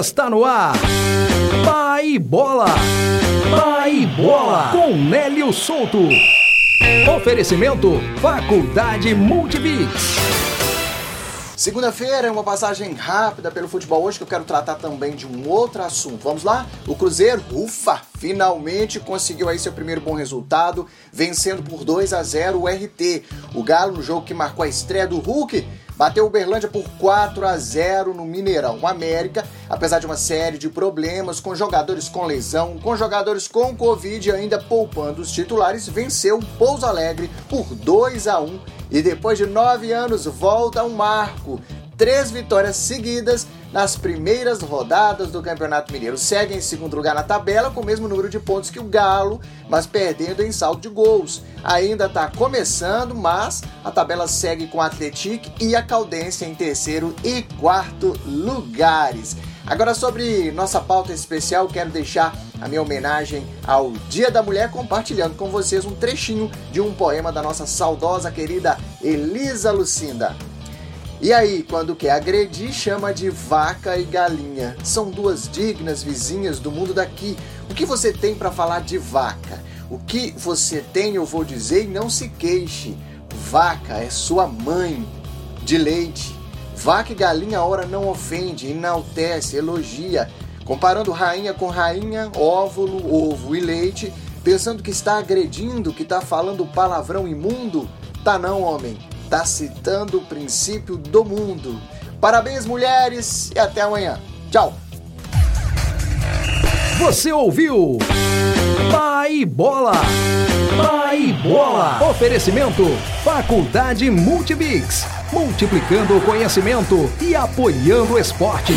Está no ar. Pai Bola. Pai Bola. Com Nélio Souto. Oferecimento Faculdade Multibix. Segunda-feira é uma passagem rápida pelo futebol hoje que eu quero tratar também de um outro assunto. Vamos lá? O Cruzeiro, ufa, finalmente conseguiu aí seu primeiro bom resultado, vencendo por 2 a 0 o RT. O Galo no jogo que marcou a estreia do Hulk bateu o Uberlândia por 4 a 0 no Mineirão. O América, apesar de uma série de problemas com jogadores com lesão, com jogadores com Covid ainda poupando os titulares, venceu o Pouso Alegre por 2 a 1 e depois de nove anos volta um marco. Três vitórias seguidas nas primeiras rodadas do Campeonato Mineiro. Segue em segundo lugar na tabela com o mesmo número de pontos que o Galo, mas perdendo em saldo de gols. Ainda está começando, mas a tabela segue com o Atlético e a Caldense em terceiro e quarto lugares. Agora sobre nossa pauta especial, quero deixar a minha homenagem ao Dia da Mulher compartilhando com vocês um trechinho de um poema da nossa saudosa querida Elisa Lucinda. E aí, quando quer agredir, chama de vaca e galinha. São duas dignas vizinhas do mundo daqui. O que você tem para falar de vaca? O que você tem, eu vou dizer, e não se queixe. Vaca é sua mãe de leite. Vaca e galinha, ora não ofende, enaltece, elogia, comparando rainha com rainha, óvulo, ovo e leite, pensando que está agredindo, que está falando palavrão imundo. Tá não, homem. Tá citando o princípio do mundo. Parabéns, mulheres, e até amanhã. Tchau. Você ouviu? Pai Bola. Pai Bola. Oferecimento Faculdade Multibix. Multiplicando o conhecimento e apoiando o esporte.